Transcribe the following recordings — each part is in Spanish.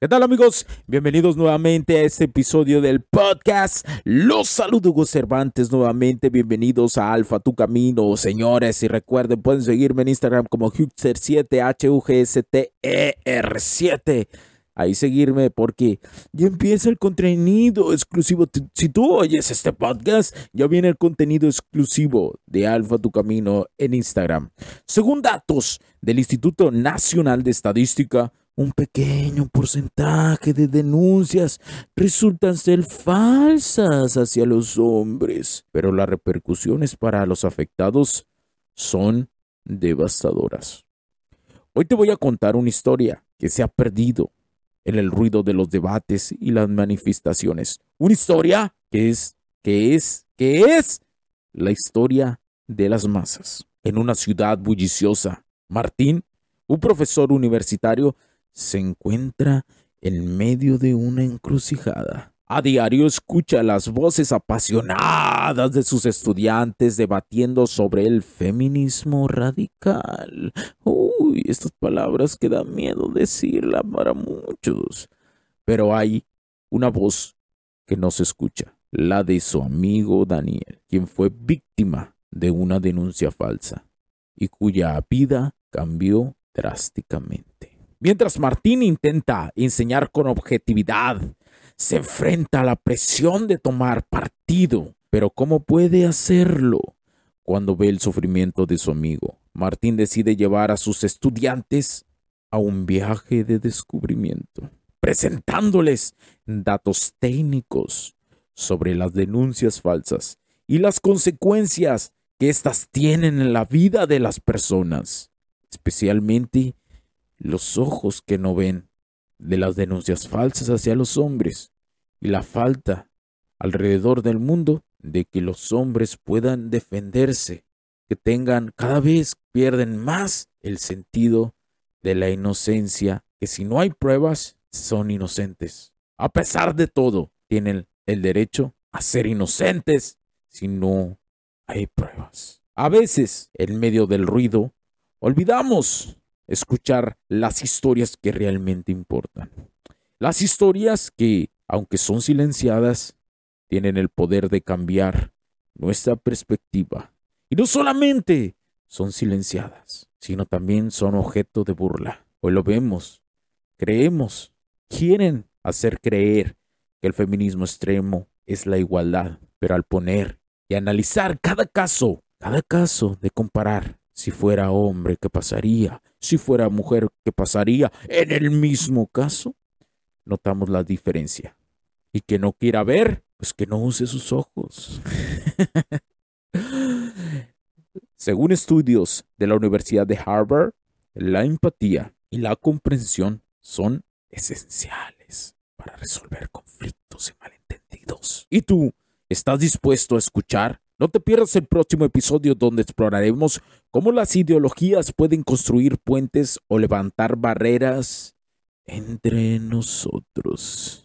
¿Qué tal amigos? Bienvenidos nuevamente a este episodio del podcast. Los saludo Hugo Cervantes nuevamente. Bienvenidos a Alfa Tu Camino, señores. Y recuerden, pueden seguirme en Instagram como Hugster7, H-U-G-S-T-E-R-7. Ahí seguirme porque ya empieza el contenido exclusivo. Si tú oyes este podcast, ya viene el contenido exclusivo de Alfa Tu Camino en Instagram. Según datos del Instituto Nacional de Estadística, un pequeño porcentaje de denuncias resultan ser falsas hacia los hombres, pero las repercusiones para los afectados son devastadoras. Hoy te voy a contar una historia que se ha perdido en el ruido de los debates y las manifestaciones. Una historia que es, que es, que es la historia de las masas. En una ciudad bulliciosa, Martín, un profesor universitario, se encuentra en medio de una encrucijada. A diario escucha las voces apasionadas de sus estudiantes debatiendo sobre el feminismo radical. Uy, estas palabras que da miedo decirla para muchos. Pero hay una voz que no se escucha, la de su amigo Daniel, quien fue víctima de una denuncia falsa y cuya vida cambió drásticamente. Mientras Martín intenta enseñar con objetividad, se enfrenta a la presión de tomar partido. Pero ¿cómo puede hacerlo cuando ve el sufrimiento de su amigo? Martín decide llevar a sus estudiantes a un viaje de descubrimiento, presentándoles datos técnicos sobre las denuncias falsas y las consecuencias que éstas tienen en la vida de las personas, especialmente los ojos que no ven de las denuncias falsas hacia los hombres y la falta alrededor del mundo de que los hombres puedan defenderse, que tengan cada vez pierden más el sentido de la inocencia, que si no hay pruebas son inocentes. A pesar de todo, tienen el derecho a ser inocentes si no hay pruebas. A veces, en medio del ruido, olvidamos escuchar las historias que realmente importan. Las historias que, aunque son silenciadas, tienen el poder de cambiar nuestra perspectiva. Y no solamente son silenciadas, sino también son objeto de burla. Hoy lo vemos, creemos, quieren hacer creer que el feminismo extremo es la igualdad, pero al poner y analizar cada caso, cada caso de comparar si fuera hombre, ¿qué pasaría? Si fuera mujer, ¿qué pasaría? En el mismo caso, notamos la diferencia. Y que no quiera ver, pues que no use sus ojos. Según estudios de la Universidad de Harvard, la empatía y la comprensión son esenciales para resolver conflictos y malentendidos. ¿Y tú estás dispuesto a escuchar no te pierdas el próximo episodio donde exploraremos cómo las ideologías pueden construir puentes o levantar barreras entre nosotros.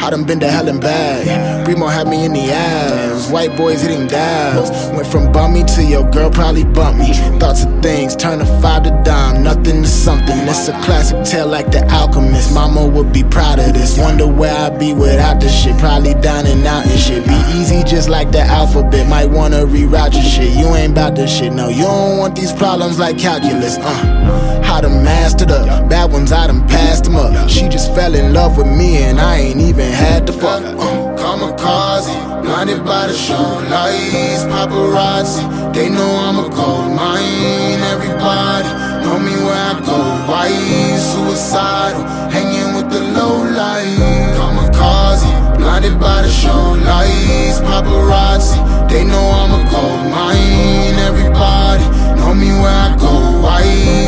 I done been to hell and back. Bremo had me in the ass. White boys hitting dabs. Went from bummy to your girl probably bumped me. Thoughts of things turn a five to dime. Nothing to something. It's a classic tale like the alchemist. Mama would be proud of this. Wonder where I'd be without this shit. Probably dining out and shit. Be easy just like the alphabet. Might wanna reroute your shit. You ain't about this shit. No, you don't want these problems like calculus. Uh, how to master the bad ones. I done passed them up. She just fell in love with me and I ain't even had to fuck. Uh, kamikaze, blinded by the show lights, paparazzi. They know I'm a gold mine. Everybody know me where I go. Why suicidal? Hanging with the low light. Kamikaze, blinded by the show lights, paparazzi. They know I'm a gold mine. Everybody know me where I go. Why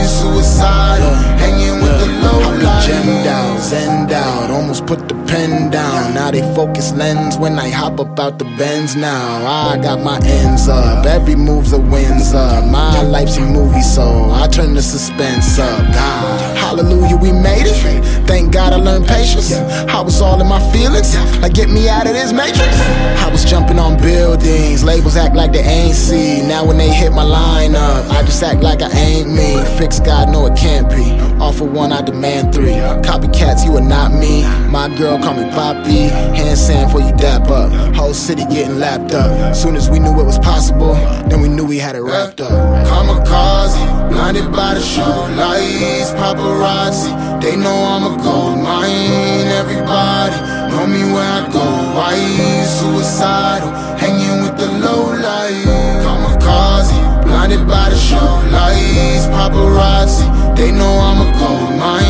suicidal? Hanging with the low light. Gemmed out, zenned out, put the pen down. Now they focus lens when I hop up out the bends now. I got my ends up, every move's a wins up. My life's a movie, so I turn the suspense up. God, hallelujah, we made it. Thank God I learned patience. I was all in my feelings, like get me out of this matrix. I was jumping on buildings, labels act like they ain't see. Now when they hit my line up, I just act like I ain't me. Fix God, no it can't be. Offer one, I demand three. Copycats, you are not me. My girl call me Poppy. Hand sand for you dap up. Whole city getting lapped up. Soon as we knew it was possible, then we knew we had it wrapped up. Kamikaze, blinded by the show lights, paparazzi. They know I'm a gold mine. Everybody know me where I go. Why suicidal? Hanging with the low light. Kamikaze, blinded by the show lights, paparazzi. They know I'm a blow my